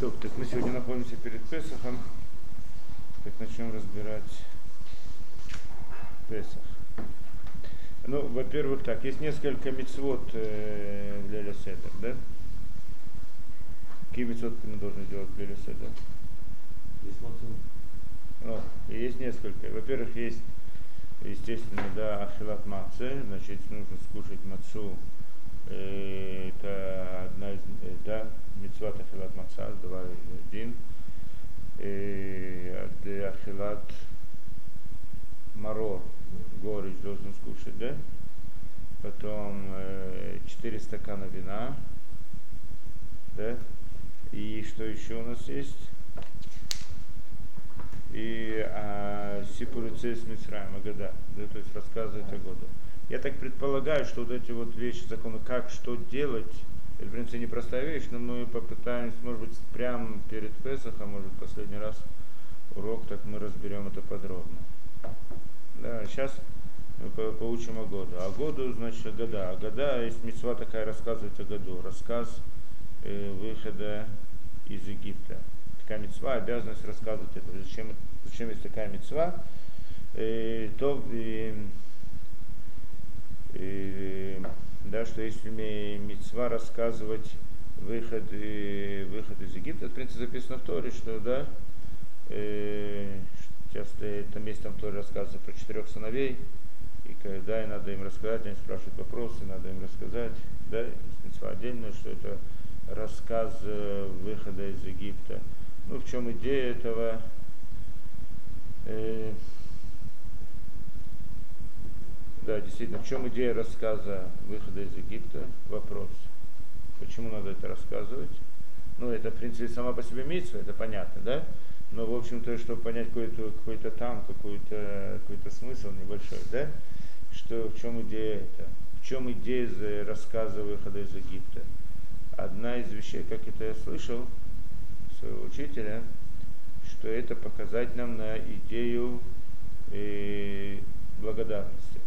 Так, так мы сегодня находимся перед Песохом. Так начнем разбирать Песах. Ну, во-первых, так, есть несколько мецвод э, в Леля Седер, да? Какие мецвод мы должны делать в Леля Седер? Есть. Ну, и есть несколько. Во-первых, есть, естественно, да, ахилат маце, значит, нужно скушать мацу. Э, Это одна из, э, да, ахилат маца, два один. Э, а Ахилат марор, горечь должен скушать, да? Потом э, 4 стакана вина, да? И что еще у нас есть? и а, Сипурице с Мицраем, года, да, то есть рассказывает о году. Я так предполагаю, что вот эти вот вещи, законы, как, что делать, это, в принципе, непростая вещь, но мы попытаемся, может быть, прямо перед Песохом, может, последний раз урок, так мы разберем это подробно. Да, сейчас мы по- поучим о году. А году, значит, о года. А года, есть мецва такая рассказывать о году. Рассказ э, выхода из Египта. Такая мецва, обязанность рассказывать это. Зачем, зачем есть такая мецва? Э, то, э, э, да, что если мецва рассказывать выход, э, выход из Египта, это, в принципе, записано в Торе, что, да, э, часто это месте там тоже рассказывается про четырех сыновей, и когда и надо им рассказать, они спрашивают вопросы, надо им рассказать, да, есть мецва отдельно, что это рассказ э, выхода из Египта. Ну, в чем идея этого? Э, да, действительно, в чем идея рассказа выхода из Египта? Вопрос. Почему надо это рассказывать? Ну, это, в принципе, сама по себе митсва, это понятно, да? Но, в общем-то, чтобы понять какой-то какой там, какой-то какой смысл небольшой, да? Что, в чем идея это? В чем идея за рассказа выхода из Египта? Одна из вещей, как это я слышал своего учителя, что это показать нам на идею э, благодарности.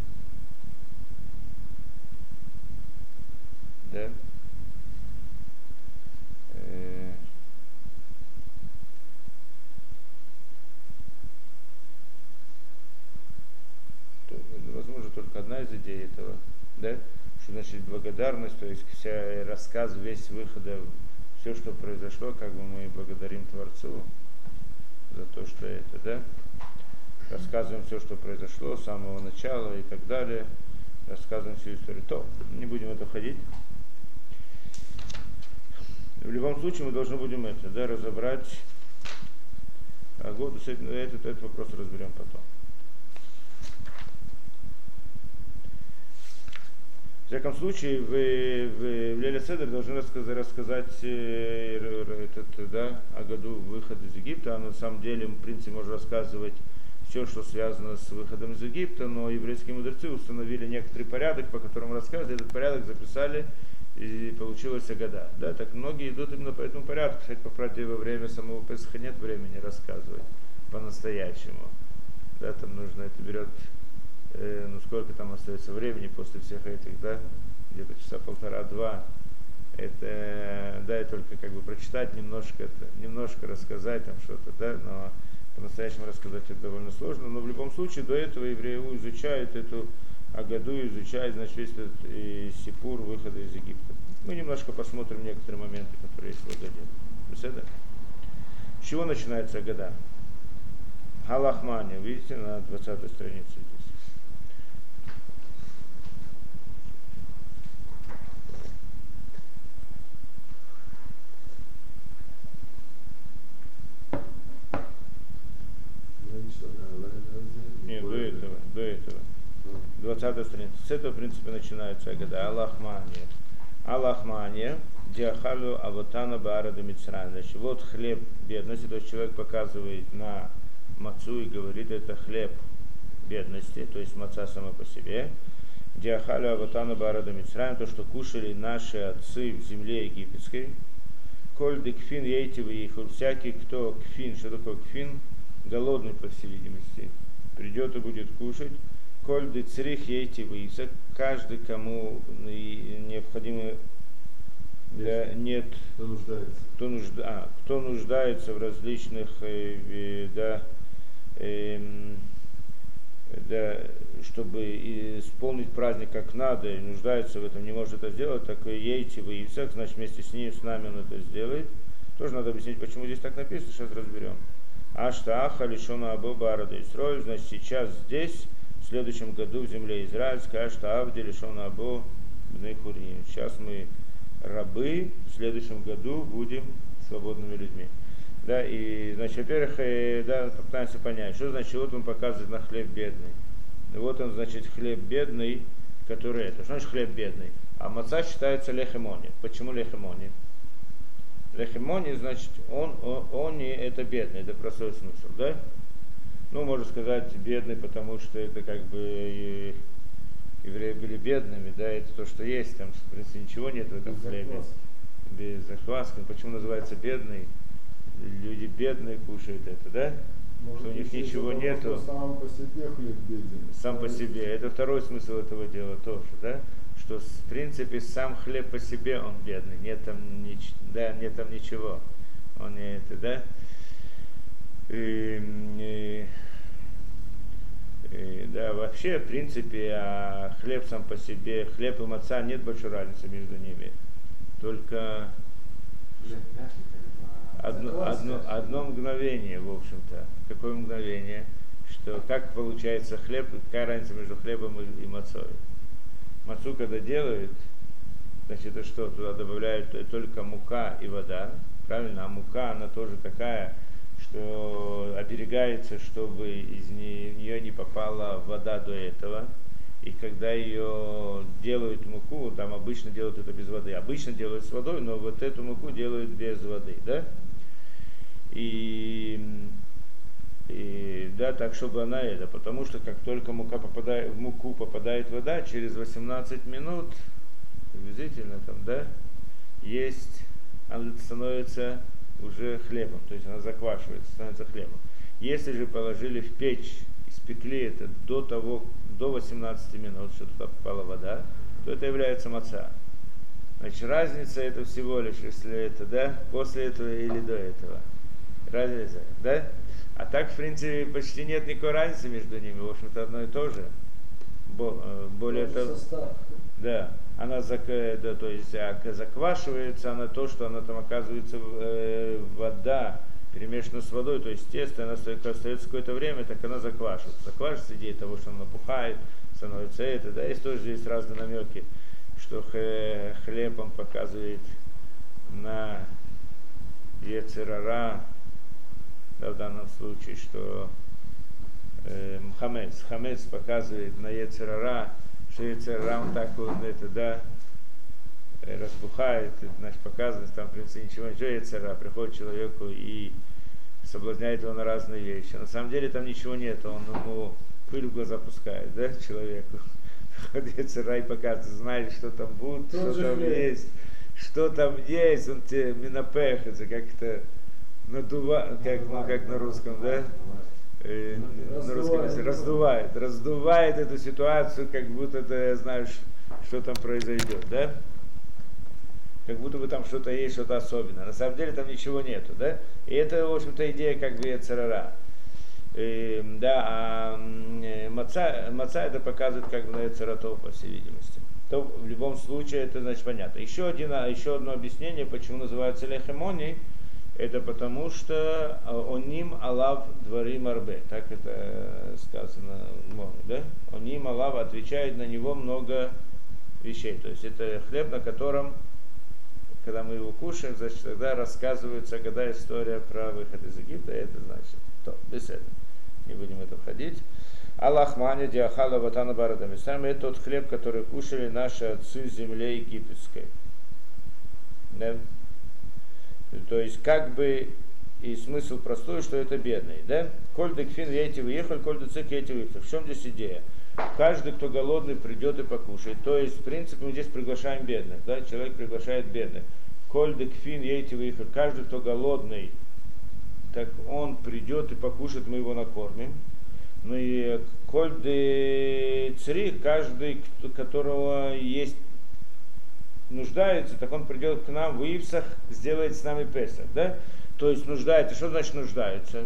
Да? Э, возможно, только одна из идей этого, да? Что значит благодарность, то есть вся рассказ, весь выхода, все, что произошло, как бы мы благодарим Творцу за то, что это, да? Рассказываем все, что произошло с самого начала и так далее. Рассказываем всю историю. То, не будем в это входить. В любом случае мы должны будем это, да, разобрать а году с этот, этот вопрос разберем потом. В всяком случае, вы в, в Леля Седер должны рассказать, рассказать э, этот, да, о году выхода из Египта. А на самом деле, в принципе, можно рассказывать все, что связано с выходом из Египта, но еврейские мудрецы установили некоторый порядок, по которому рассказывают. Этот порядок записали и получилось года. Да, так многие идут именно по этому порядку. Кстати, по правде, во время самого Песха нет времени рассказывать по-настоящему. Да, там нужно, это берет, э, ну сколько там остается времени после всех этих, да, где-то часа полтора-два. Это, да, и только как бы прочитать немножко, это, немножко рассказать там что-то, да, но по-настоящему рассказать это довольно сложно. Но в любом случае до этого евреи изучают эту о году изучает, значит, весь этот э, сипур выхода из Египта. Мы немножко посмотрим некоторые моменты, которые есть в Агаде. Беседа? С чего начинается Агада? Галахмания, видите, на 20 странице здесь. Нет, до этого, до этого. 20 страница. С этого, в принципе, начинается Агада. Аллахмания. Аллахмания. Диахалю Аватана Баарада Мицран. Значит, вот хлеб бедности. То есть человек показывает на мацу и говорит, это хлеб бедности, то есть маца сама по себе. Диахалю Аватана Баарада Мицран. То, что кушали наши отцы в земле египетской. Коль декфин ейти всякий, кто кфин, что такое кфин? Голодный, по всей видимости, придет и будет кушать. Коль децрих ейти выйса, каждый, кому необходимо Да, нет, Кто нуждается. кто, нужда, а, кто нуждается в различных, э, э, да, эм, да, чтобы исполнить праздник как надо, и нуждается в этом, не может это сделать, так и ейте вы и всех, значит вместе с ним, с нами он это сделает. Тоже надо объяснить, почему здесь так написано, сейчас разберем. Аштаха лишона абу барада Исроиль, значит сейчас здесь, следующем году в земле израильской, Ашта Авди лишона абу Бнейхурим. Сейчас мы рабы, в следующем году будем свободными людьми. Да, и, значит, во-первых, э, да, попытаемся понять, что значит, вот он показывает на хлеб бедный. Вот он, значит, хлеб бедный, который это. Что значит хлеб бедный? А маца считается лехемони. Почему лехемони? Лехемони, значит, он, он, он это бедный, это простой смысл, да? Ну, можно сказать, бедный, потому что это как бы евреи были бедными, да, это то, что есть, там, в принципе, ничего нет в этом хлебе. Без закваски. Почему называется бедный? Люди бедные кушают это, да? Может, Что у них ничего нету. Сам по себе хлеб беден. Сам по себе. Это второй смысл этого дела тоже, да? Что в принципе сам хлеб по себе он бедный, нет там, нич- да, нет там ничего. Он не это, да? И, и- и, да, вообще, в принципе, а хлеб сам по себе, хлеб и маца нет большой разницы между ними. Только одно, одно, одно мгновение, в общем-то. Какое мгновение? Что как получается хлеб, какая разница между хлебом и, и мацой? Мацу, когда делают, значит, это что? Туда добавляют только мука и вода, правильно? А мука, она тоже такая, что оберегается, чтобы из не- в нее не попала вода до этого. И когда ее делают муку, там обычно делают это без воды. Обычно делают с водой, но вот эту муку делают без воды, да? И, и да, так, чтобы она это, потому что как только мука попадает, в муку попадает вода, через 18 минут, приблизительно там, да, есть, она становится уже хлебом, то есть она заквашивается, становится хлебом. Если же положили в печь, испекли это до того, до 18 минут, что туда попала вода, то это является маца. Значит, разница это всего лишь, если это, да, после этого или до этого. Разница, да? А так, в принципе, почти нет никакой разницы между ними. В общем-то, одно и то же. Э, более того, да, она э, да, то есть заквашивается она то, что она там оказывается э, вода перемешана с водой, то есть тесто, она остается какое-то время, так она заквашивается. Заквашивается идея того, что она напухает, становится это, да, есть тоже есть разные намеки, что хлеб он показывает на Ецерара, да, в данном случае, что э, хамец, хамец показывает на Ецерара, он так вот это, да, э, разбухает, это, значит, показывает, там, в принципе, ничего, ничего Ецерара, приходит человеку и соблазняет его на разные вещи. На самом деле там ничего нет, он ему пыль в глаза пускает, да, человеку. Ецерара и показывает, знаешь, что там будет, что там хлеб. есть, что там есть, он тебе минопехается, как-то надува, как, ну, как на русском, да? Э, русском языке, раздувает, раздувает эту ситуацию, как будто ты знаешь, что там произойдет, да? Как будто бы там что-то есть, что-то особенное. На самом деле там ничего нету, да? И это, в общем-то, идея как бы царара. да, а э, маца, маца это показывает как бы на царатов, по всей видимости. То в любом случае это значит понятно. Еще, один, а, еще одно объяснение, почему называется лехемоний, это потому что а, оним алав дворим арбе. Так это э, сказано в Море, да? Оним алав отвечает на него много вещей. То есть это хлеб, на котором, когда мы его кушаем, значит, тогда рассказывается, когда история про выход из Египта, это значит, то, без этого. Не будем в это входить. Аллахмани диахала ватана барадами. Сам это тот хлеб, который кушали наши отцы земле египетской. Да? То есть как бы и смысл простой, что это бедный, да? Коль декфин эти выехали, коль децик эти выехали. В чем здесь идея? Каждый, кто голодный, придет и покушает. То есть, в принципе, мы здесь приглашаем бедных, да? Человек приглашает бедных. Коль декфин эти выехали. Каждый, кто голодный, так он придет и покушает, мы его накормим. Ну и коль де цри, каждый, которого есть нуждается, так он придет к нам в Ивсах, сделает с нами Песах, да? То есть нуждается, что значит нуждается?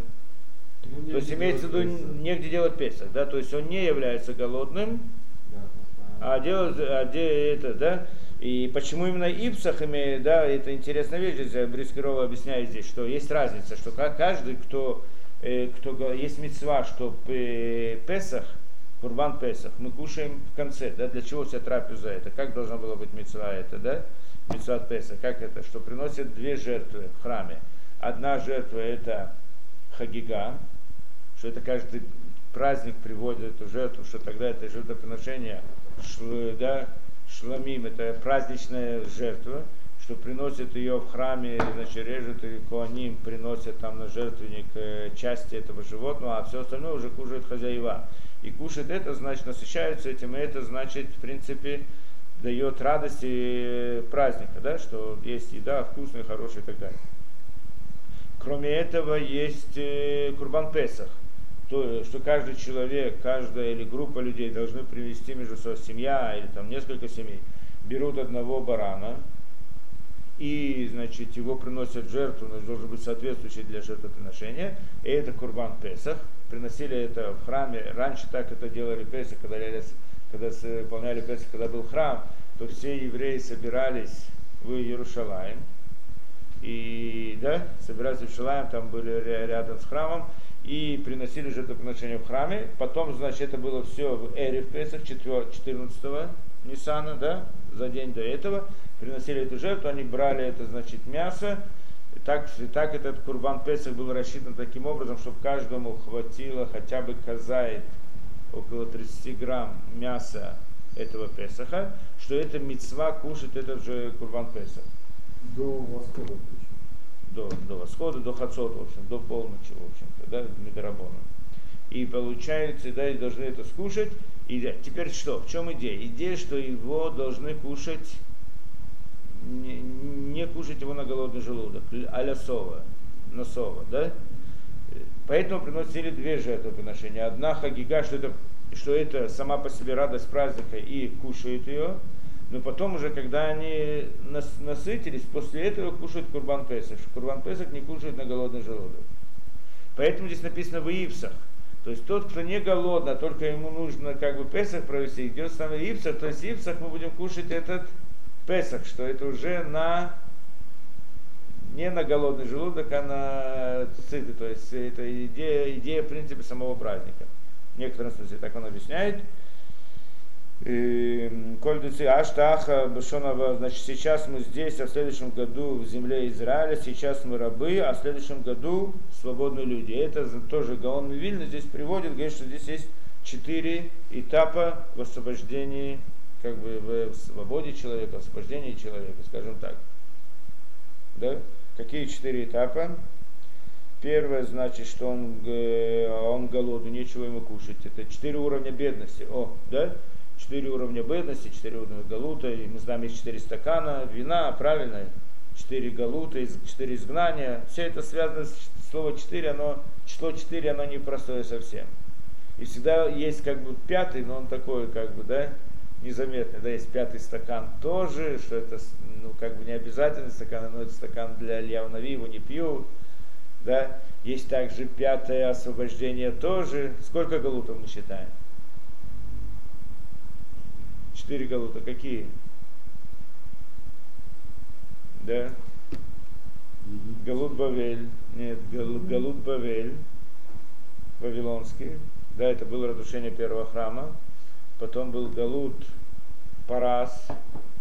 Ну, То есть имеется в виду негде делать Песах, да? То есть он не является голодным, Да, а делает, а де- это, да? И почему именно Ипсах имеет, да, это интересная вещь, здесь Брискирова объясняет здесь, что есть разница, что ка- каждый, кто, э, кто есть мецва, что п- Песах, Курбан Песах, мы кушаем в конце, да, для чего вся трапеза это, как должна была быть мецва это, да, мецва Песах, как это, что приносят две жертвы в храме. Одна жертва это Хагига, что это каждый праздник приводит эту жертву, что тогда это жертвоприношение, шлы, да, шламим, это праздничная жертва, что приносят ее в храме, значит, режут и коаним, приносят там на жертвенник э, части этого животного, а все остальное уже кушают хозяева. И кушать это, значит, насыщаются этим, и это, значит, в принципе, дает радость и праздника, да, что есть еда вкусная, хорошая и так далее. Кроме этого, есть э, Курбан Песах, то, что каждый человек, каждая или группа людей должны привести между собой семья или там несколько семей, берут одного барана и, значит, его приносят в жертву, но должен быть соответствующий для жертвоприношения, и это Курбан Песах. Приносили это в храме, раньше так это делали Песах, когда, когда выполняли Песах, когда был храм, то все евреи собирались в Иерушалаем, и да, собирались в Иерушалаем, там были ря- рядом с храмом, и приносили жертвоприношение в храме. Потом, значит, это было все в Эре в Песах, 14 Ниссана, да, за день до этого. Приносили эту жертву, они брали это, значит, мясо. И так, и так этот Курбан Песах был рассчитан таким образом, чтобы каждому хватило хотя бы казает около 30 грамм мяса этого Песаха, что это мецва кушать этот же Курбан Песах До восхода до, до восхода, до хацот, в общем, до полночи, в общем-то, да, Медорабона. И получается, да, и должны это скушать. И теперь что? В чем идея? Идея, что его должны кушать, не, не кушать его на голодный желудок, а-ля сова, на сова, да? Поэтому приносили две жертвоприношения. Одна хагига, что это, что это сама по себе радость праздника и кушают ее, но потом уже, когда они нас, насытились, после этого кушают курбан Песах. Курбан Песах не кушают на голодный желудок. Поэтому здесь написано в Ипсах. То есть тот, кто не голодный, а только ему нужно как бы Песах провести, идет с нами Ипсах, то есть Ипсах мы будем кушать этот Песах, что это уже на не на голодный желудок, а на сытый. То есть это идея, идея в принципе самого праздника. В некотором смысле так он объясняет. Коль дуцы аштаха бешонова, значит, сейчас мы здесь, а в следующем году в земле Израиля, сейчас мы рабы, а в следующем году свободные люди. Это тоже Гаон Вильна здесь приводит, говорит, что здесь есть четыре этапа в освобождении, как бы в свободе человека, освобождении человека, скажем так. Да? Какие четыре этапа? Первое значит, что он, он голодный, нечего ему кушать. Это четыре уровня бедности. О, да? Четыре уровня бедности, четыре уровня галута. И мы знаем, есть четыре стакана вина, правильно? Четыре галута, четыре изгнания. Все это связано с слово четыре, оно, число четыре, оно непростое совсем. И всегда есть как бы пятый, но он такой, как бы, да, незаметный. Да, есть пятый стакан тоже, что это, ну, как бы не обязательный стакан, но это стакан для Льявнави, его не пьют. Да? Есть также пятое освобождение тоже. Сколько галутов мы считаем? Четыре галута. Какие? Да? Галут Бавель. Нет, Галут, Галут Бавель. Вавилонский. Да, это было разрушение первого храма. Потом был Галут Парас.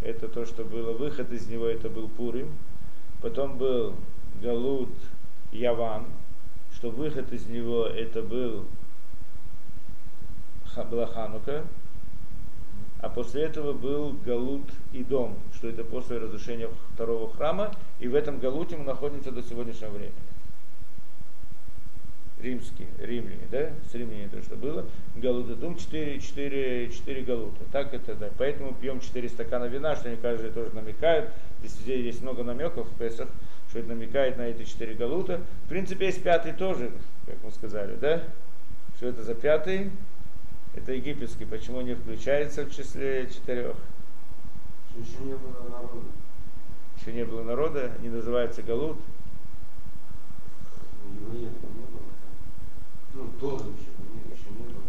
Это то, что было. Выход из него, это был Пурим. Потом был Галут Яван, что выход из него это был была Ханука, а после этого был Галут и дом, что это после разрушения второго храма, и в этом Галуте мы находимся до сегодняшнего времени. Римские, римляне, да, с римляне то, что было. Галутатум 4, 4, 4 галута. Так это, да. Поэтому пьем 4 стакана вина, что они каждый тоже намекают. Здесь, здесь есть много намеков в Песах, что это намекает на эти 4 галута. В принципе, есть пятый тоже, как мы сказали, да? Что это за пятый? Это египетский. Почему не включается в числе четырех? Еще не было народа. Еще не было народа, не называется Галут. Евреев. Ну, тоже еще, нет, еще не было.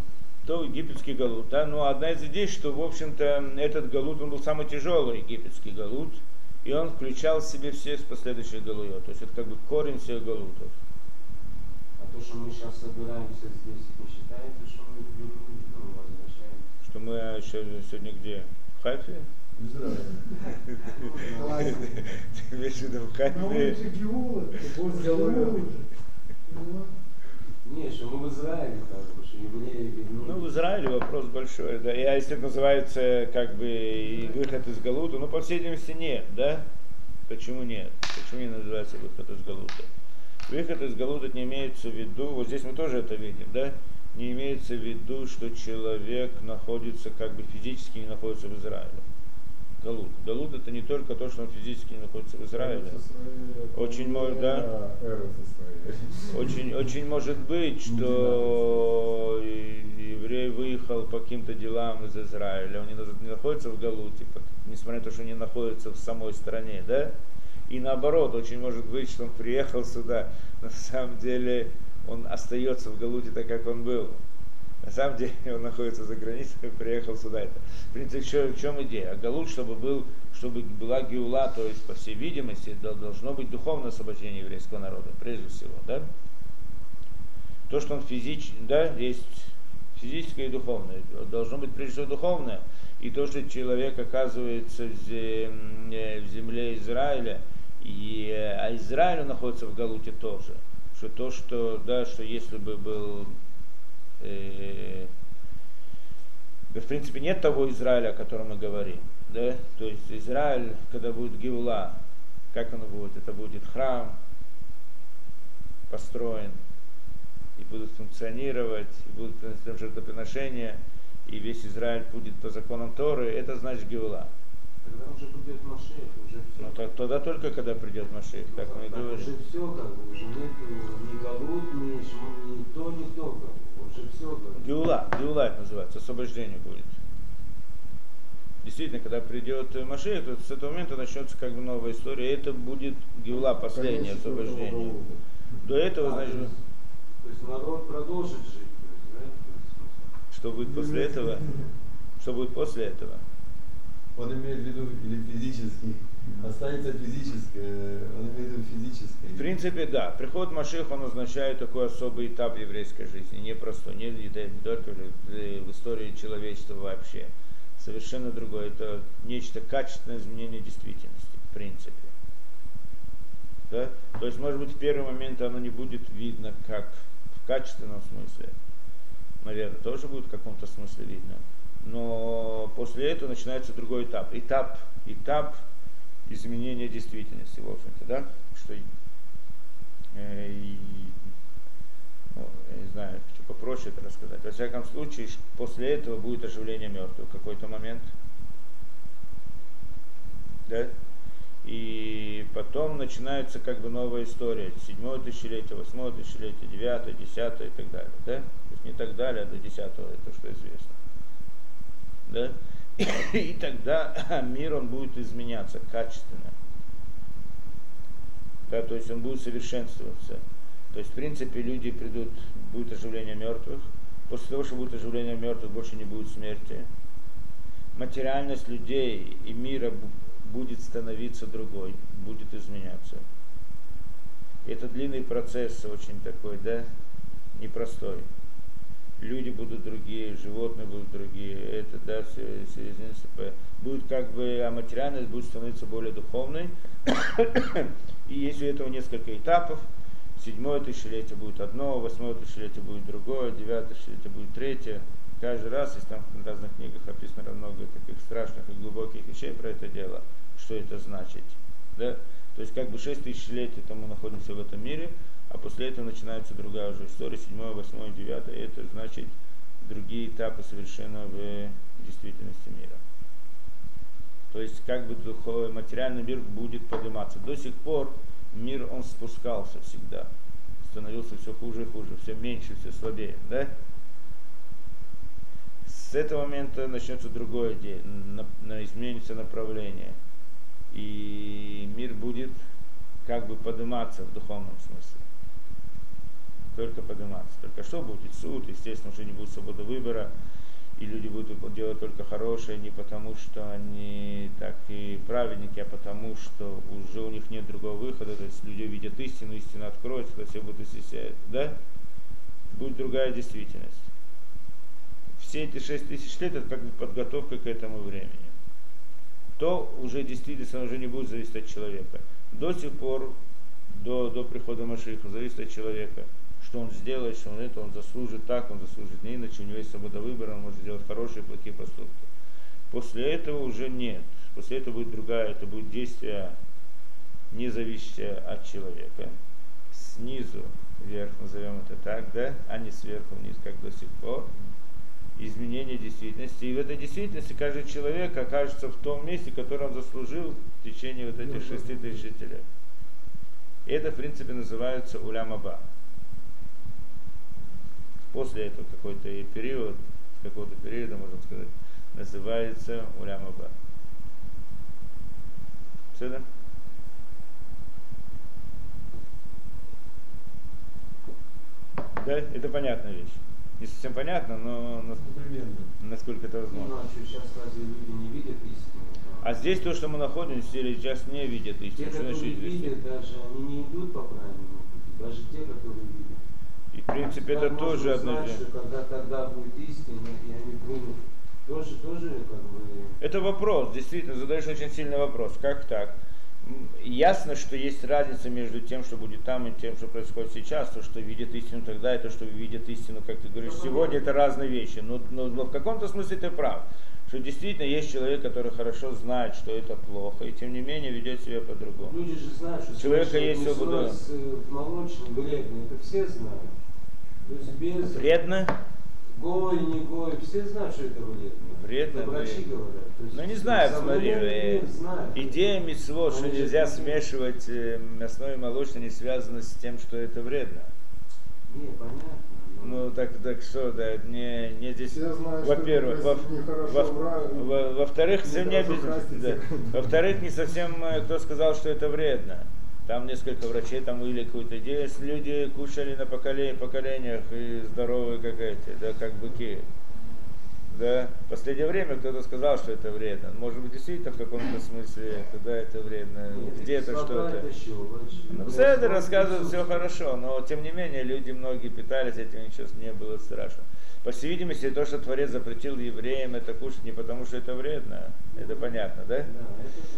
То египетский галут. Да? Но одна из идей, что, в общем-то, этот галут, он был самый тяжелый египетский галут, и он включал в себе все последующие галует. То есть это как бы корень всех галутов. А то, что мы сейчас собираемся здесь, не считаете, что мы ну, возвращаемся? Что мы еще сегодня где? В Хайфе? В Израиле. Ты имеешь в виду в Хайфе? Не, что мы в Израиле, как что евреи. Ну, в Израиле вопрос большой, да. А если это называется как бы и выход из Галута, ну, по всей видимости, нет, да? Почему нет? Почему не называется выход из Галута? Выход из Галута не имеется в виду, вот здесь мы тоже это видим, да? Не имеется в виду, что человек находится, как бы физически не находится в Израиле. Галут. Галут это не только то, что он физически не находится в Израиле. Очень может, да. Очень, очень может быть, что еврей выехал по каким-то делам из Израиля, он не, на- не находится в Галуте, несмотря на то, что не находится в самой стране, да? И наоборот, очень может быть, что он приехал сюда, на самом деле он остается в Галуте так, как он был. На самом деле он находится за границей, приехал сюда. Это, в принципе, чем, в чем идея? А Галут, чтобы, был, чтобы была геула, то есть, по всей видимости, дол- должно быть духовное освобождение еврейского народа, прежде всего, да? То, что он физически, да, есть физическое и духовное. Должно быть прежде всего духовное. И то, что человек оказывается в э, земле Израиля, и, э, а Израиль находится в Галуте тоже. Что то, что, да, что если бы был э, в принципе, нет того Израиля, о котором мы говорим. Да? То есть Израиль, когда будет Геула, как оно будет? Это будет храм построен, и будут функционировать, и будут приносить жертвоприношения, и весь Израиль будет по законам Торы, это значит Геула. Когда уже придет Машех, уже все. Но то- тогда только когда придет Машех, как мы и Так говорим. уже все, как бы, уже нет ни Галут, ни, ни то, ни то, как бы. Геула, Геула это называется, освобождение будет. Действительно, когда придет Машех, то с этого момента начнется как бы новая история, и это будет Геула, последнее освобождение. До этого, А, значит, то, есть, народ продолжит жить, смысл. что будет после этого? Что будет после этого? Он имеет в виду или физически. Останется физическое, он имеет в виду физическое. В принципе, да. Приход Машех, он означает такой особый этап еврейской жизни. Непростой, не, не только в истории человечества вообще. Совершенно другое. Это нечто качественное изменение действительности, в принципе. Да? То есть, может быть, в первый момент оно не будет видно как в качественном смысле. Наверное, тоже будет в каком-то смысле видно. Но после этого начинается другой этап. Этап, этап изменения действительности, в общем-то, да? Что э, и, ну, я не знаю, что попроще это рассказать. Во всяком случае, после этого будет оживление мертвых в какой-то момент. Да? И потом начинается как бы новая история. Седьмое тысячелетие, восьмое тысячелетие, девятое, десятое и так далее. Да? То есть не так далее, а до десятого, это что известно. Да? И тогда мир он будет изменяться качественно. Да, то есть он будет совершенствоваться. То есть, в принципе, люди придут, будет оживление мертвых. После того, что будет оживление мертвых, больше не будет смерти. Материальность людей и мира бу- будет становиться другой, будет изменяться. Это длинный процесс, очень такой, да, непростой. Люди будут другие, животные будут другие, это, да, все, все изменится. Будет как бы, а материальность будет становиться более духовной. И есть у этого несколько этапов. Седьмое тысячелетие будет одно, восьмое тысячелетие будет другое, девятое тысячелетие будет третье. Каждый раз, если там в разных книгах описано много таких страшных и глубоких вещей про это дело, что это значит. Да? То есть как бы шесть тысячелетий там мы находимся в этом мире, а после этого начинается другая уже история, седьмое, восьмое, девятое. И это значит другие этапы совершенно в действительности мира. То есть как бы духовный, материальный мир будет подниматься. До сих пор мир он спускался всегда. Становился все хуже и хуже, все меньше, все слабее. Да? с этого момента начнется другое дело, изменится направление. И мир будет как бы подниматься в духовном смысле. Только подниматься. Только что будет суд, естественно, уже не будет свободы выбора, и люди будут делать только хорошее не потому, что они так и праведники, а потому, что уже у них нет другого выхода, то есть люди увидят истину, истина откроется, то все будут исчезать, да? Будет другая действительность. Все эти шесть тысяч лет это как бы подготовка к этому времени. То уже действительно уже не будет зависеть от человека. До сих пор, до, до прихода Машиха, зависит от человека что он сделает, что он это, он заслужит так, он заслужит не иначе, у него есть свобода выбора, он может сделать хорошие плохие поступки. После этого уже нет. После этого будет другая, это будет действие, не зависящее от человека. Снизу вверх, назовем это так, да, а не сверху вниз, как до сих пор. Изменение действительности. И в этой действительности каждый человек окажется в том месте, которое он заслужил в течение вот этих шести тысяч лет. И это, в принципе, называется улямаба после этого какой-то период, какого-то периода, можно сказать, называется Улямаба. Все, да? Да, это понятная вещь. Не совсем понятно, но нас- Ну, примерно. насколько это Ну, возможно. а что, сейчас разве люди не видят истину? А здесь то, что мы находимся, сейчас не видят Те, истину. Что которые значит видят, даже они не идут по правильному пути. Даже те, которые видят. И в принципе это Как тоже одно дело. когда тогда будет истина, и они примут. Тоже, тоже как бы... Это вопрос, действительно, задаешь очень сильный вопрос. Как так? Ясно, что есть разница между тем, что будет там, и тем, что происходит сейчас. То, что видят истину тогда, и то, что видят истину, как ты говоришь, сегодня, это разные вещи. Но, но- но в каком-то смысле ты прав. Что действительно есть человек, который хорошо знает, что это плохо, и тем не менее ведет себя по-другому. Люди же знают, что человека есть свобода. э, молочным, вредно. Это все знают. То есть без... Вредно? Гой, не гой, все знают, что это вредно. Вредно, Это врачи вредно. говорят. Есть Ну не знаю, смотри, э, идея митцвот, что нельзя смешивать э, мясное и молочное, не связана с тем, что это вредно. Не, понятно. но- Ну так, так что, да, не, не здесь. Во-первых, во- нехорошо во- во- во-вторых, не совсем не хорошо обязательно. краситься. да. Во-вторых, не совсем э, кто сказал, что это вредно. Там несколько врачей там вывели какую-то идею, люди кушали на поколе- поколениях и здоровые как эти, да, как быки. Да, в последнее время кто-то сказал, что это вредно. Может быть, действительно в каком-то смысле, тогда это вредно, где-то что-то. это. Ну, все это рассказывают, все хорошо, но тем не менее люди многие питались этим, ничего не было страшно. По всей видимости, то, что Творец запретил евреям это кушать не потому, что это вредно, это понятно, да? Да,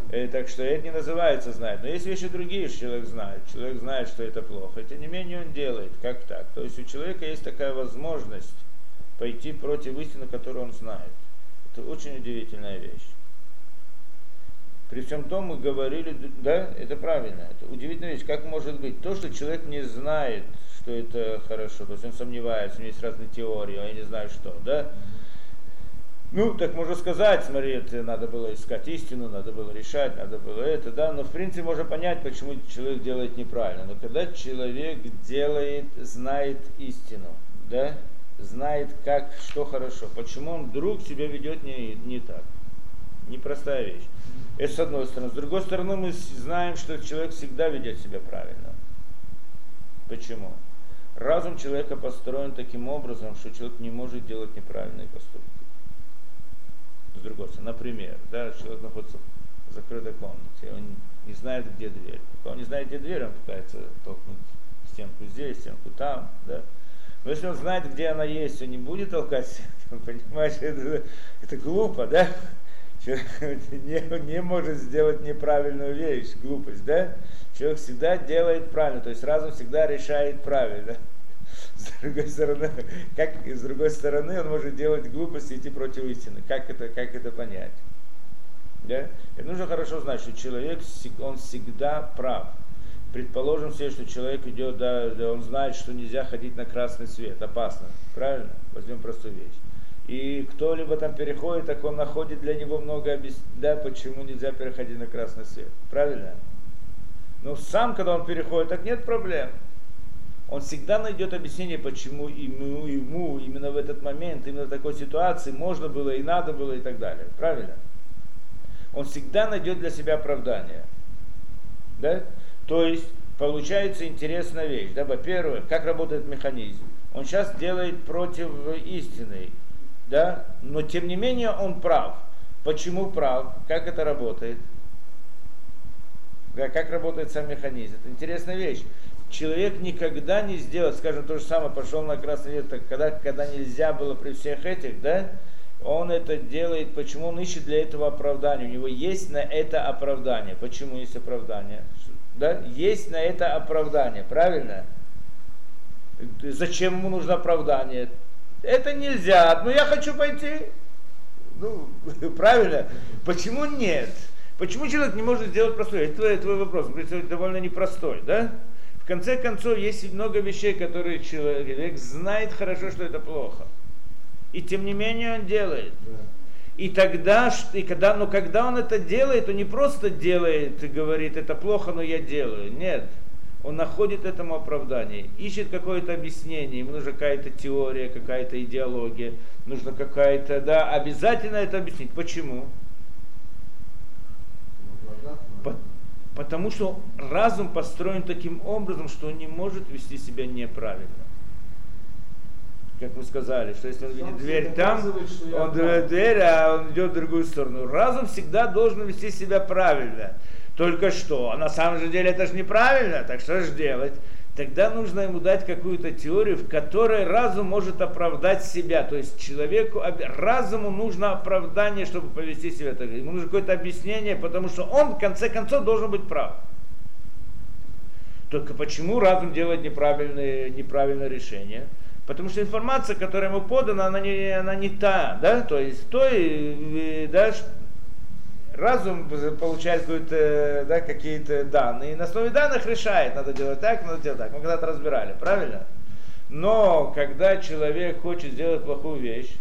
это Э, так что это не называется знать. Но есть вещи другие, что человек знает. Человек знает, что это плохо. И тем не менее он делает. Как так? То есть у человека есть такая возможность пойти против истины, которую он знает. Это очень удивительная вещь. При всем том мы говорили, да, это правильно, это удивительная вещь. Как может быть то, что человек не знает, что это хорошо, то есть он сомневается, у него есть разные теории, я не знаю что, да? Ну, так можно сказать, смотри, это надо было искать истину, надо было решать, надо было это, да, но в принципе можно понять, почему человек делает неправильно. Но когда человек делает, знает истину, да, знает, как, что хорошо, почему он вдруг себя ведет не, не так. Непростая вещь. Это с одной стороны. С другой стороны, мы знаем, что человек всегда ведет себя правильно. Почему? Разум человека построен таким образом, что человек не может делать неправильные поступки. С другой стороны, например, да, человек находится в закрытой комнате, он не знает, где дверь. Пока он не знает, где дверь, он пытается толкнуть стенку здесь, стенку там, да. Но если он знает, где она есть, он не будет толкать что это, это глупо, да? Человек не, не может сделать неправильную вещь, глупость, да? Человек всегда делает правильно, то есть разум всегда решает правильно. С другой стороны, как, с другой стороны, он может делать глупости идти против истины. Как это, как это понять? Да? И нужно хорошо знать, что человек, он всегда прав. Предположим себе, что человек идет, да, да, он знает, что нельзя ходить на красный свет, опасно. Правильно? Возьмем простую вещь. И кто-либо там переходит, так он находит для него много объяснений, да, почему нельзя переходить на красный свет. Правильно? Но сам, когда он переходит, так нет проблем. он всегда найдет объяснение, почему ему, ему именно в этот момент, именно в такой ситуации можно было и надо было и так далее. Правильно? Он всегда найдет для себя оправдание. Да? То есть получается интересная вещь. Да? Во-первых, как работает механизм. Он сейчас делает против истины, да? но тем не менее он прав. Почему прав? Как это работает? Как работает сам механизм? Это интересная вещь. Человек никогда не сделает, скажем, то же самое, пошел на красный свет, когда, когда нельзя было при всех этих, да, он это делает, почему он ищет для этого оправдания. У него есть на это оправдание. Почему есть оправдание? Да? Есть на это оправдание, правильно? Зачем ему нужно оправдание? Это нельзя, но я хочу пойти. Ну, правильно? Почему нет? Почему человек не может сделать простой? Это твой, твой вопрос, довольно непростой, да? В конце концов, есть много вещей, которые человек знает хорошо, что это плохо. И тем не менее он делает. И тогда, и когда, но когда он это делает, он не просто делает и говорит, это плохо, но я делаю. Нет. Он находит этому оправдание, ищет какое-то объяснение, ему нужна какая-то теория, какая-то идеология, нужно какая-то, да, обязательно это объяснить. Почему? По, потому что разум построен таким образом, что он не может вести себя неправильно как мы сказали, что если он видит дверь там, он дверь, дверь, а он идет в другую сторону. Разум всегда должен вести себя правильно. Только что, а на самом же деле это же неправильно, так что же делать? Тогда нужно ему дать какую-то теорию, в которой разум может оправдать себя. То есть человеку, разуму нужно оправдание, чтобы повести себя так. Ему нужно какое-то объяснение, потому что он в конце концов должен быть прав. Только почему разум делает неправильное, неправильное решение? Потому что информация, которая ему подана, она не, она не та, да, то есть то, да, разум получает да, какие-то данные, и на основе данных решает, надо делать так, надо делать так. Мы когда-то разбирали, правильно? Но когда человек хочет сделать плохую вещь,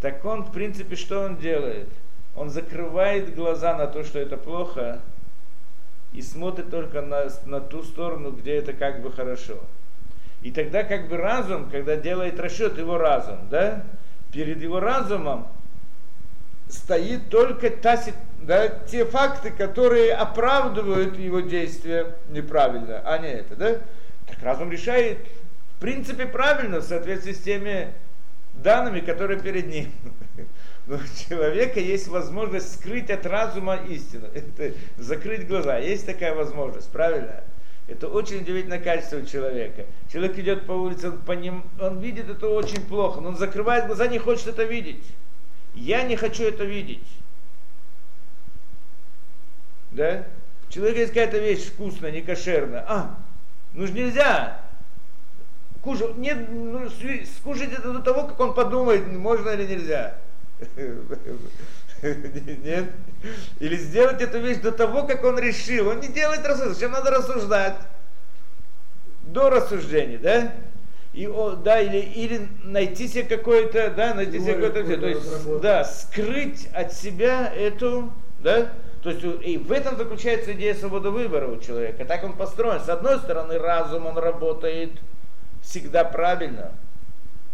так он, в принципе, что он делает? Он закрывает глаза на то, что это плохо, и смотрит только на, на ту сторону, где это как бы хорошо. И тогда как бы разум, когда делает расчет его разум, да, перед его разумом стоит только та, да, те факты, которые оправдывают его действия неправильно, а не это, да? Так разум решает, в принципе, правильно, в соответствии с теми данными, которые перед ним. Но у человека есть возможность скрыть от разума истину, это закрыть глаза, есть такая возможность, правильно? Это очень удивительное качество у человека. Человек идет по улице, он, по ним, он видит это очень плохо, но он закрывает глаза, не хочет это видеть. Я не хочу это видеть. Да? Человек есть какая-то вещь вкусная, не кошерная. А, ну же нельзя. Кушать, нет, ну, скушать это до того, как он подумает, можно или нельзя. Нет. Или сделать эту вещь до того, как он решил. Он не делает рассуждение. Зачем надо рассуждать? До рассуждения, да? И, о, да, или, или найти себе какое-то, да, найти себе какое-то, то есть, да, скрыть от себя эту, да, то есть и в этом заключается идея свободы выбора у человека. Так он построен. С одной стороны, разум, он работает всегда правильно,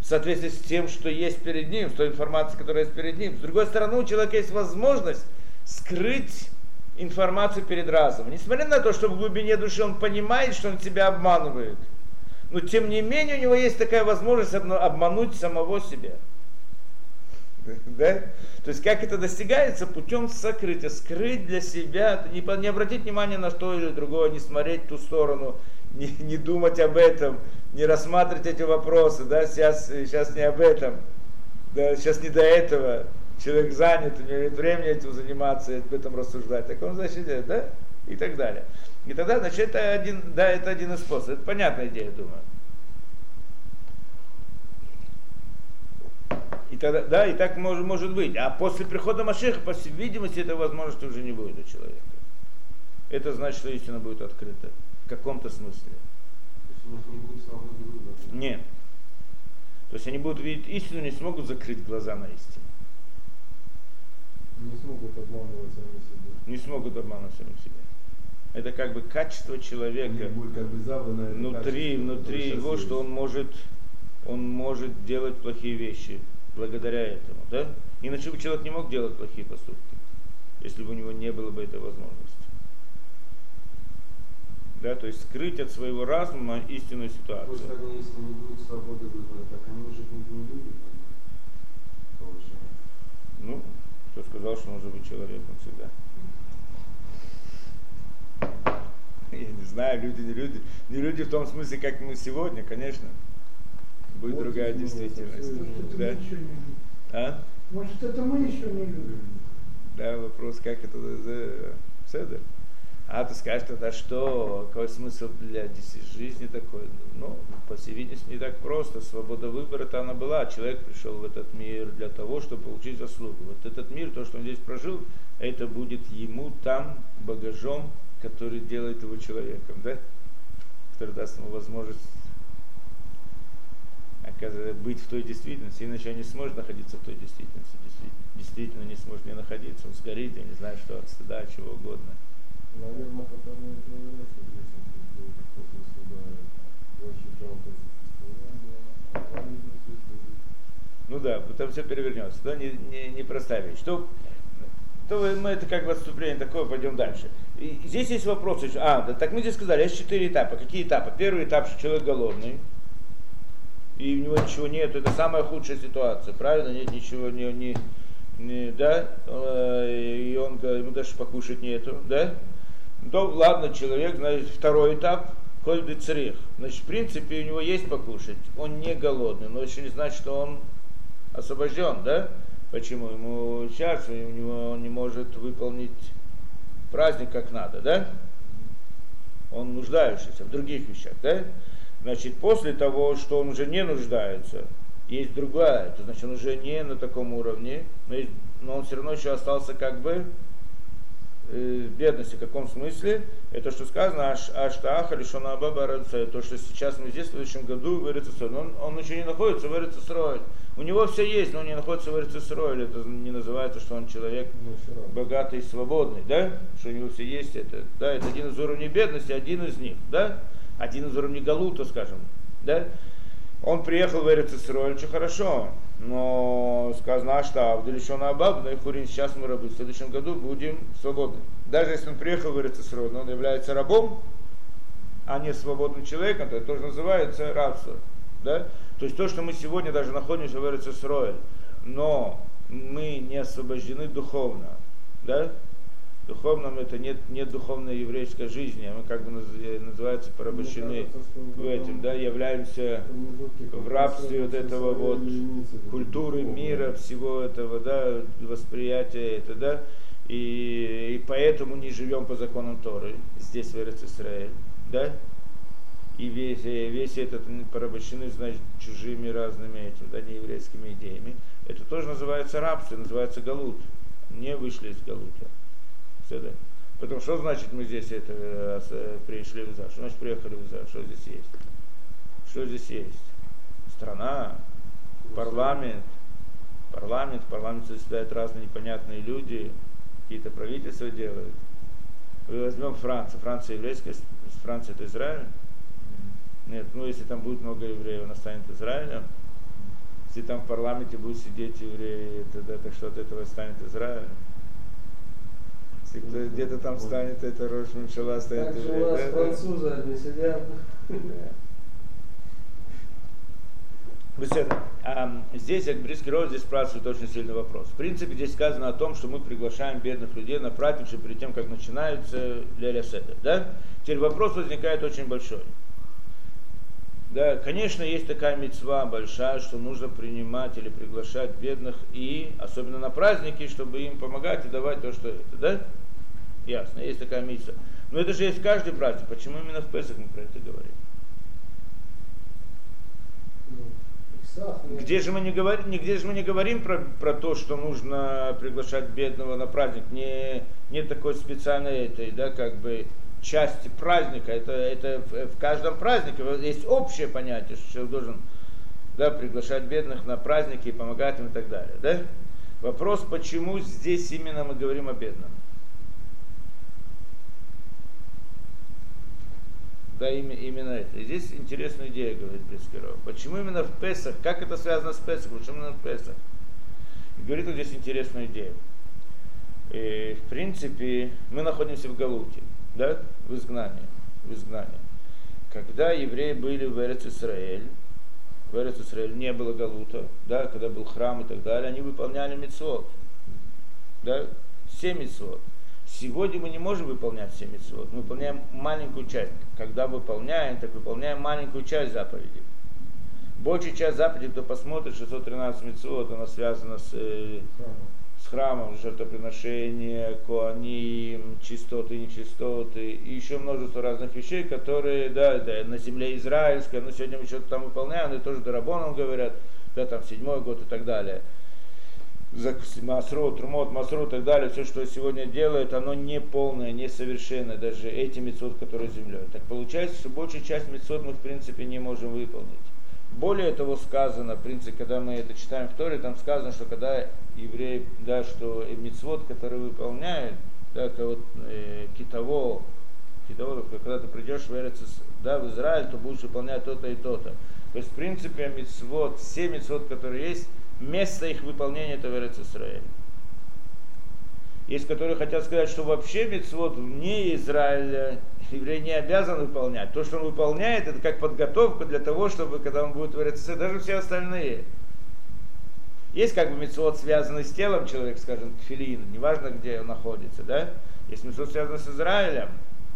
в соответствии с тем, что есть перед ним, с той информацией, которая есть перед ним. С другой стороны, у человека есть возможность скрыть информацию перед разумом. Несмотря на то, что в глубине души он понимает, что он тебя обманывает, но тем не менее у него есть такая возможность обмануть самого себя. Да? То есть как это достигается? Путем сокрытия. Скрыть для себя, не, не обратить внимание на то или другое, не смотреть ту сторону, не, не думать об этом, не рассматривать эти вопросы, да, сейчас, сейчас не об этом, да, сейчас не до этого, человек занят, у него нет времени этим заниматься, об этом рассуждать, так он, значит, да, и так далее. И тогда, значит, это один, да, это один из способов, это понятная идея, думаю. И тогда, да, и так может, может быть. А после прихода Машеха, по всей видимости, этой возможности уже не будет у человека. Это значит, что истина будет открыта в каком-то смысле. Нет. То есть они будут видеть истину, не смогут закрыть глаза на истину. Не смогут обманывать сами себя. Не смогут обманывать сами себя. это как бы качество человека будет как бы забрано внутри, качество, внутри его, что он может, он может делать плохие вещи благодаря этому, да? Иначе бы человек не мог делать плохие поступки, если бы у него не было бы этой возможности. Да, то есть скрыть от своего разума истинную ситуацию. так, если не будет свободы выбора, так они уже не получается. Ну, кто сказал, что нужно быть человеком всегда? Я не знаю, люди, не люди. Не люди в том смысле, как мы сегодня, конечно. Будет другая действительность. Да. А? Может, это мы еще не любим. Да, вопрос, как это за седер. А ты скажешь тогда, что, какой смысл для жизни такой? Ну, по всей видимости, не так просто. Свобода выбора-то она была. Человек пришел в этот мир для того, чтобы получить заслугу. Вот этот мир, то, что он здесь прожил, это будет ему там багажом, который делает его человеком, да? Который даст ему возможность быть в той действительности, иначе он не сможет находиться в той действительности, действительно, действительно не сможет не находиться, он сгорит, я не знаю, что от стыда, от чего угодно. Наверное, потому и проверяется, если был после суда очень жалко существование, правильно существует. Ну да, потом все перевернется, да, не, не, не простая вещь. То, мы это как бы отступление такое, пойдем дальше. И здесь есть вопрос, еще- а, да, так мы здесь сказали, есть четыре этапа. Какие этапы? Первый этап, что человек голодный, и у него ничего нет, это самая худшая ситуация, правильно? Нет ничего, не, не, не- да, Э, и он, го- ему даже покушать нету, да? То, ладно, человек, значит, второй этап, ходит царих. Значит, в принципе, у него есть покушать, он не голодный, но еще не значит, что он освобожден, да? Почему? Ему сейчас у него он не может выполнить праздник как надо, да? Он нуждающийся в других вещах, да? Значит, после того, что он уже не нуждается, есть другая, это значит, он уже не на таком уровне, но, есть- но он все равно еще остался как бы э, в бедности. В каком смысле? Это что сказано, аш, аштааха лишона абаба радуца. то, что сейчас мы здесь, в следующем году в Эрицесроль. Он, он еще не находится в Эрицесроль. У него все есть, но он не находится в Эрицесроль. Это не называется, что он человек Ну, богатый и свободный, да? Что у него все есть, это, да, это один из уровней бедности, один из них, да? Один из уровней Галута, скажем, да? Он приехал в Эрицесроль, что хорошо, но сказано, а что Авдалишона Абаб, да и Хурин, сейчас мы рабы, в следующем году будем свободны. Даже если он приехал в Эрицесроль, но он является рабом, а не свободным человеком, то это тоже называется рабство. Да? То есть то, что мы сегодня даже находимся в Эрицесроль, но мы не освобождены духовно, да? Духовном это нет, нет духовной еврейской жизни, а мы как бы наз- называется порабощены Мне кажется, что в этом, да, являемся в рабстве вот этого вот культуры мира, всего этого, да, восприятия это, да, и, и поэтому не живем по законам Торы, здесь в Израиль, да, и весь, э, весь этот порабощены, значит, чужими разными этими, да, нееврейскими идеями. Это тоже называется рабство, называется галут. Не вышли из галута. Потому что значит мы здесь это, э, пришли в Израиль? Что значит приехали в Израиль? Что здесь есть? Что здесь есть? Страна, парламент, парламент, в парламенте заседают разные непонятные люди, какие-то правительства делают. Мы возьмем Францию. Франция еврейская, Франция это Израиль. Нет, ну если там будет много евреев, она станет Израилем. Если там в парламенте будут сидеть евреи, тогда так что от этого станет Израилем. Если кто где-то там станет, это Рош Мишела станет Так же у нас Да, да. французы одни сидят. Беседа. А, здесь Акбрийский род здесь спрашивает очень сильный вопрос. В принципе, здесь сказано о том, что мы приглашаем бедных людей на праздник еще перед тем, как начинается Ляля Седер. Да? Теперь вопрос возникает очень большой. Да, конечно, есть такая мецва большая, что нужно принимать или приглашать бедных и особенно на праздники, чтобы им помогать и давать то, что это, да? Ясно, есть такая митцва. Но это же есть каждый праздник. Почему именно в Песах мы про это говорим? Ну, нет. Где же мы не говорим, нигде же мы не говорим про, про то, что нужно приглашать бедного на праздник. Не, нет такой специальной этой, да, как бы части праздника. Это, это в, каждом празднике есть общее понятие, что человек должен да, приглашать бедных на праздники и помогать им и так далее. Да? Вопрос, почему здесь именно мы говорим о бедном. Да, именно, это. И здесь интересная идея, говорит Брискиров. Почему именно в Песах? Как это связано с Песах? Почему именно в Песах? И говорит вот здесь интересную идею. И, в принципе, мы находимся в Галуте, да, в изгнании, в изгнании. Когда евреи были в Эрец Исраэль, в Эрец Исраэль не было Галута, да, когда был храм и так далее, они выполняли митцвот, да, все митцвот. Сегодня мы не можем выполнять все митцвот, мы выполняем маленькую часть. Когда выполняем, так выполняем маленькую часть заповедей. Большая часть заповедей, кто посмотрит, 613 митцвот, она связана с, э, храмом, жертвоприношение, коаним, чистоты, нечистоты, и еще множество разных вещей, которые, да, да, на земле израильской, но сегодня мы что-то там выполняем, и тоже Дарабоном говорят, да, там, седьмой год и так далее. Масрот, Трумот, Масрот и так далее, все, что сегодня делают, оно не полное, не совершенное, даже эти мецвод, которые землей. Так получается, что большая часть мецвод мы в принципе не можем выполнить. Более того сказано, в принципе, когда мы это читаем в Торе, там сказано, что когда евреи, да, что мецвод, который выполняют, да, вот э, китово, китово, когда ты придешь в, да, в Израиль, то будешь выполнять то-то и то-то. То есть, в принципе, мецвод, все мецвод, которые есть, место их выполнения это в Эрец Исраиль. Есть, которые хотят сказать, что вообще мецвод вне Израиля еврей не обязан выполнять. То, что он выполняет, это как подготовка для того, чтобы, когда он будет в даже все остальные. Есть как бы мецвод, связанный с телом человека, скажем, тфилин, неважно, где он находится, да? Есть мецвод, связанный с Израилем,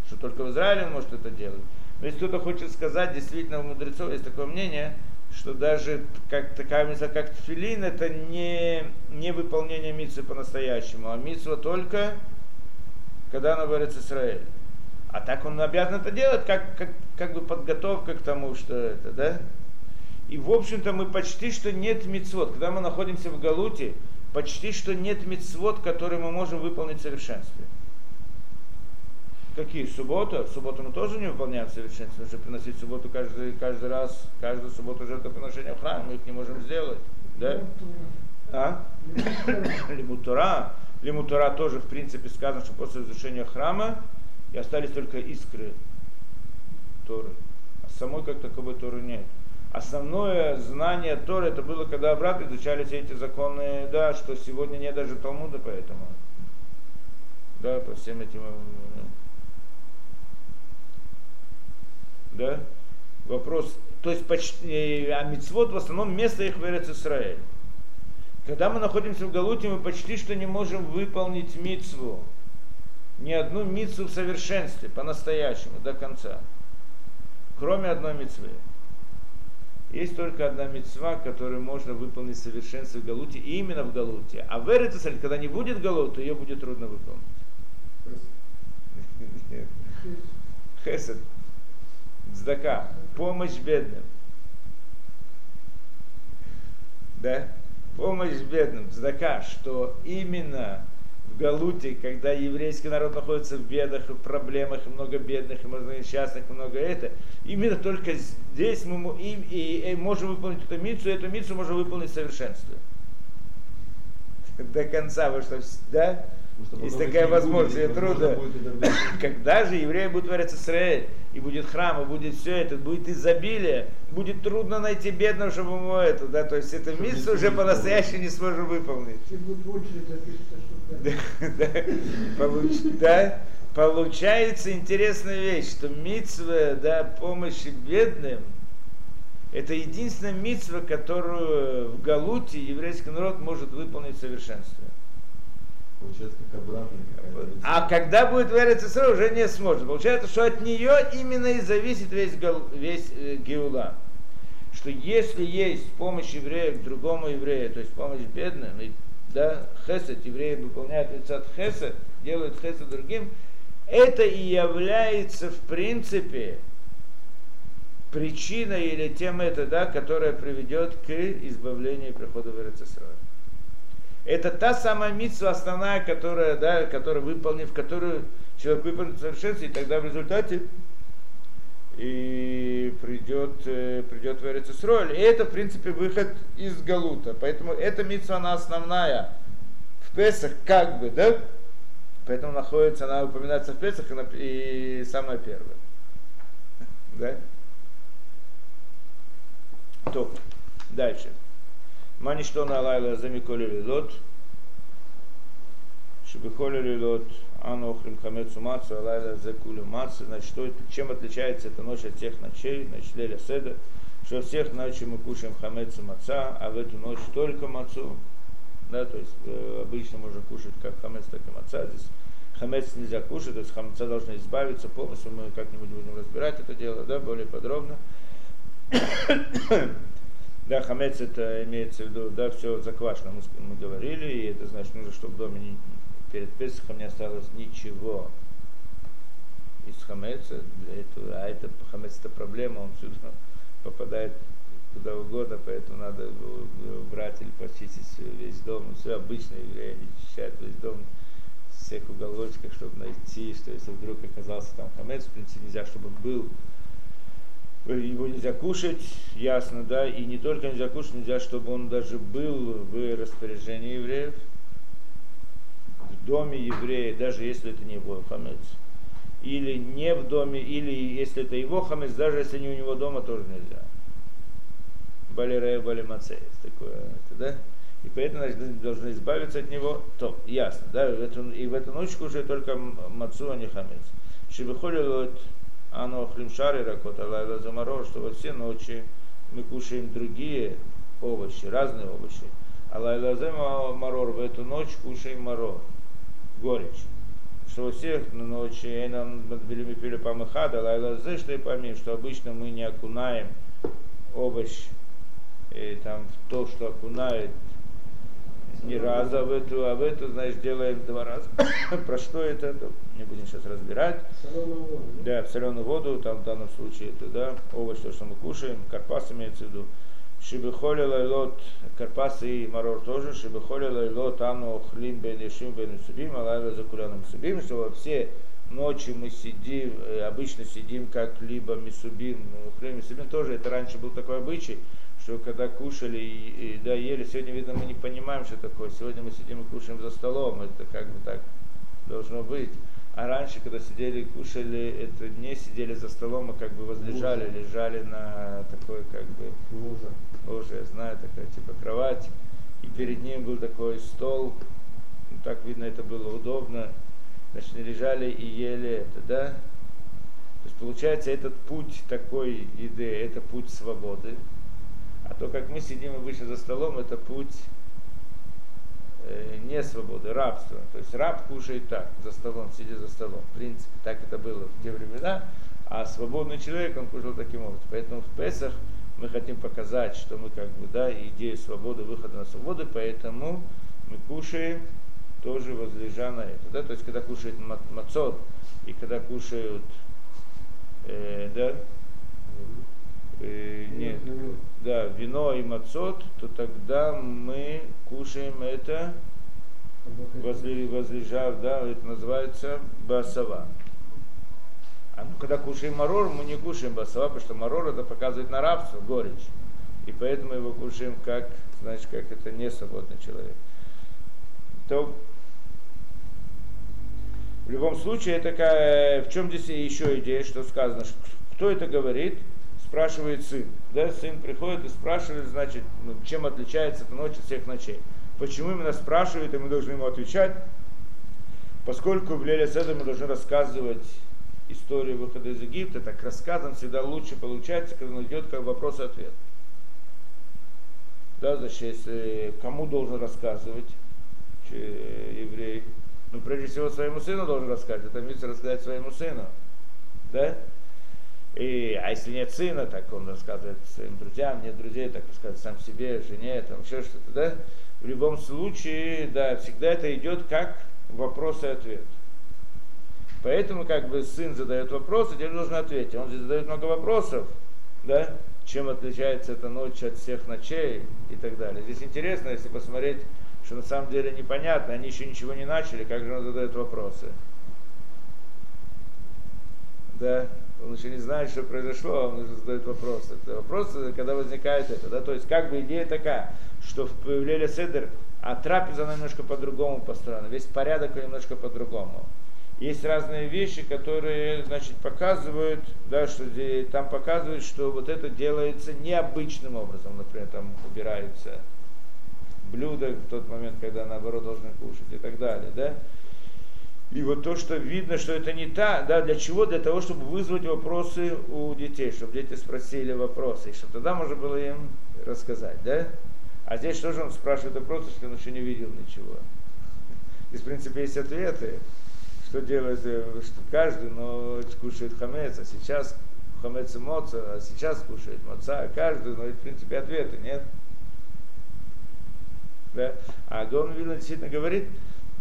что только в Израиле он может это делать. Но если кто-то хочет сказать, действительно у мудрецов есть такое мнение, что даже как такая митцва, как тфилин, это не, не выполнение митцвы по-настоящему, а митцва только, когда она говорит Израиль. А так он обязан это делать, как, как, как бы подготовка к тому, что это, да? И в общем-то мы почти что нет мицвод. Когда мы находимся в Галуте, почти что нет мицвод, которые мы можем выполнить в совершенстве. Какие? Суббота? Субботу мы тоже не выполняем в совершенстве. Нужно приносить субботу каждый, каждый раз, каждую субботу жертвоприношение в храм. Мы их не можем сделать. Да? А? Лимутура. Лимутура тоже, в принципе, сказано, что после разрушения храма и остались только искры Торы. А самой как таковой Торы нет. Основное знание Торы это было, когда обратно изучали все эти законы, да, что сегодня нет даже Талмуда, поэтому. Да, по всем этим да, вопрос, то есть почти, а мицвод в основном место их в Израиль. Когда мы находимся в Галуте, мы почти что не можем выполнить мицву, ни одну мицву в совершенстве, по-настоящему, до конца, кроме одной мицвы. Есть только одна мецва, которую можно выполнить в совершенстве в Галуте, и именно в Галуте. А в Эрицесаль, когда не будет Галута, ее будет трудно выполнить. Хесед. Здака, помощь бедным. Да? Помощь бедным, здака, что именно в Галуте, когда еврейский народ находится в бедах, в проблемах, и много бедных, и много несчастных, много это, именно только здесь мы и, и, и можем выполнить эту мицу, и эту мицу можем выполнить в совершенстве. До конца, потому что, да? Есть такая возможность, это трудно. Когда же евреи будут твориться Израиль, и будет храм, и будет все это, будет изобилие, будет трудно найти бедного, чтобы ему это, да, то есть это миссу уже по-настоящему не сможем выполнить. Да, получается интересная вещь, что митцва, да, помощи бедным, это единственная митцва, которую в Галуте еврейский народ может выполнить в совершенстве. Получается, как обратно. А когда будет в Эрицесрой, уже не сможет. Получается, что от нее именно и зависит весь, весь э, Геула. Что если есть помощь еврея к другому еврею, то есть помощь бедным, и, да, хесед, евреи выполняют лицат хесед, делают хесед другим, это и является, в принципе, причиной или тем это, да, которая приведет к избавлению и приходу в Эрицесрой. Это та самая митсва основная, которая, да, которая выполнив, которую человек выполнит в совершенстве, и тогда в результате и придет, э, придет в Эрицесроль. И это, в принципе, выход из Галута. Поэтому эта митсва, она основная в Песах, как бы, да? Поэтому находится, она упоминается в Песах и, и самая первая. Да? То, дальше. Мани что на лайла замиколи лилот, шибихоли лилот, анохрим хамецу мацу, алайла закулю мацу. Значит, что, чем отличается эта ночь от всех ночей, значит, леля седа, что всех ночей мы кушаем хамецу маца, а в эту ночь только мацу. Да, то есть э, обычно можно кушать как хамец, так и маца. Здесь хамец нельзя кушать, то есть хамца должны избавиться полностью. Мы как-нибудь будем разбирать это дело, да, более подробно. Да, хамец это имеется в виду, да, все заквашено, мы, мы говорили, и это значит, нужно, чтобы в доме не, перед Песохом не осталось ничего. Из хамеца, для этого, а это хамец это проблема, он сюда попадает куда угодно, поэтому надо брать или почистить весь дом. Все обычно евреи они чищают весь дом всех уголочков, чтобы найти, что если вдруг оказался там хамец, в принципе нельзя, чтобы был. Его нельзя кушать, ясно, да, и не только нельзя кушать, нельзя, чтобы он даже был в распоряжении евреев, доме еврея, даже если это не его хамец. Или не в доме, или если это его хамец, даже если не у него дома, тоже нельзя. Балерея балимацея, такое, это, да? И поэтому значит, должны избавиться от него, то ясно, да, в эту, и в эту ночь уже только мацу, а не хамец. Шибихолил оно хлимшары ракот алайла заморож, что во все ночи мы кушаем другие овощи, разные овощи. Алайла марор, в эту ночь кушаем марор, горечь. Что во всех ночи, и нам белими пили памахада, алайла зе, что и помимо, что обычно мы не окунаем овощ и там в то, что окунает ни разу, а в эту, а в эту, значит, делаем два раза. Про что это, то не будем сейчас разбирать. Соленую воду. Да, в соленую воду, там в данном случае это, да, овощ, то, что мы кушаем, карпас имеется в виду. Шибихоли лайлот, карпасы и марор тоже, шибихоли лайлот, ану хлим бен ешим бен субим, алайла за куляном субим, что во все ночи мы сидим, обычно сидим как либо мисубин, ну, хлеб мисубин тоже, это раньше был такой обычай, что когда кушали и, и да, ели, сегодня, видно, мы не понимаем, что такое. Сегодня мы сидим и кушаем за столом, это как бы так должно быть. А раньше, когда сидели и кушали, это не сидели за столом, а как бы возлежали, лежали на такой как бы Лужа. ложе, я знаю, такая типа кровать. И перед ним был такой стол, ну, так видно, это было удобно. Значит, лежали и ели это, да? То есть получается, этот путь такой еды, это путь свободы. А то, как мы сидим обычно за столом, это путь не свободы, рабства. То есть раб кушает так, за столом, сидя за столом. В принципе, так это было в те времена. А свободный человек, он кушал таким образом. Поэтому в Песах мы хотим показать, что мы как бы, да, идея свободы, выхода на свободу, поэтому мы кушаем тоже возлежа на это. Да? То есть, когда кушают мацот, и когда кушают, э, да, э, нет, да, вино и мацот, то тогда мы кушаем это, возле, возлежав, да, это называется басава. А ну, когда кушаем марор, мы не кушаем басава, потому что марор это показывает на рабство, горечь. И поэтому его кушаем как, значит, как это не свободный человек. То в любом случае, это, в чем здесь еще идея, что сказано, кто это говорит, спрашивает сын. Да, сын приходит и спрашивает, значит, ну, чем отличается эта ночь от всех ночей. Почему именно спрашивает, и мы должны ему отвечать? Поскольку в Леле Седа мы должны рассказывать историю выхода из Египта, так рассказом всегда лучше получается, когда он идет как вопрос и ответ. Да, значит, если кому должен рассказывать еврей, ну, прежде всего, своему сыну должен рассказать. Это митцва рассказать своему сыну. Да? И, а если нет сына, так он рассказывает своим друзьям, нет друзей, так рассказывает сам себе, жене, там еще что-то, да? В любом случае, да, всегда это идет как вопрос и ответ. Поэтому как бы сын задает вопрос, и теперь должен ответить. Он здесь задает много вопросов, да, чем отличается эта ночь от всех ночей и так далее. Здесь интересно, если посмотреть что на самом деле непонятно, они еще ничего не начали, как же он задает вопросы. Да, он еще не знает, что произошло, он уже задает вопросы. Это вопросы, когда возникает это, да, то есть как бы идея такая, что в Леле Седер, а трапеза немножко по-другому построена, весь порядок немножко по-другому. есть разные вещи, которые, значит, показывают, да, что там показывают, что вот это делается необычным образом. Например, там убираются блюда в тот момент, когда наоборот должны кушать и так далее, да. И вот то, что видно, что это не та, да, для чего? Для того, чтобы вызвать вопросы у детей, чтобы дети спросили вопросы, и чтобы тогда можно было им рассказать, да? А здесь что же он спрашивает вопросы, если он еще не видел ничего? Здесь, в принципе, есть ответы, что делает, э, что каждый, но кушает хамец, а сейчас хамец и моца, а сейчас кушает моца, а каждый, но, в принципе, ответы, нет? Да? А Гон Вилна действительно говорит,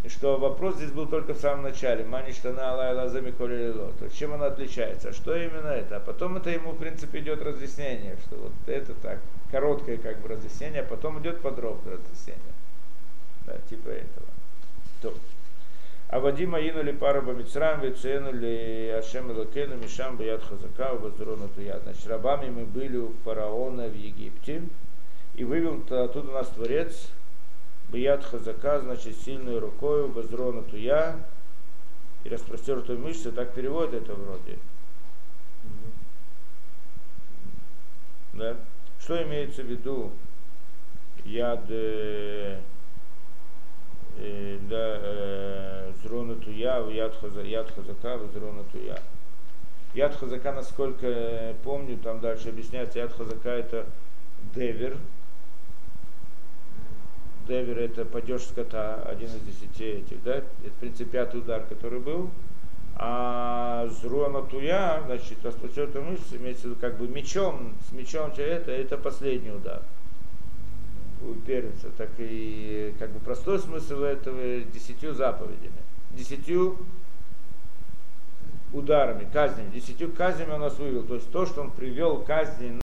что вопрос здесь был только в самом начале. Мани штана алайла замиколило. То есть чем она отличается? А что именно это? А потом это ему, в принципе, идет разъяснение, что вот это так, короткое как бы разъяснение, а потом идет подробное разъяснение. Да, типа этого. То. А Вадима инули пара бамицрам, веценули Ашем Элокену, Мишам Баяд Хазака, Вазрона Туя. Значит, рабами мы были у фараона в Египте, и вывел оттуда нас Творец, Баяд Хазака, значит, сильной рукой, Вазрона Туя, и распростертую мышцу, так переводит это вроде. Да? Что имеется в виду яд э, э, да, э, зрона туя, яд, хаза, яд хазака, зрона туя. Яд хазака, насколько помню, там дальше объясняется, яд хазака это девер. Девер это падеж скота, один из десяти этих, да? Это, в принципе, пятый удар, который был. А зрона туя, значит, распростертая мышца, имеется в виду как бы мечом, с мечом это, это последний удар у первенца, так и как бы простой смысл этого десятью заповедями, десятью ударами, казнями, десятью казнями он нас вывел. То есть то, что он привел казни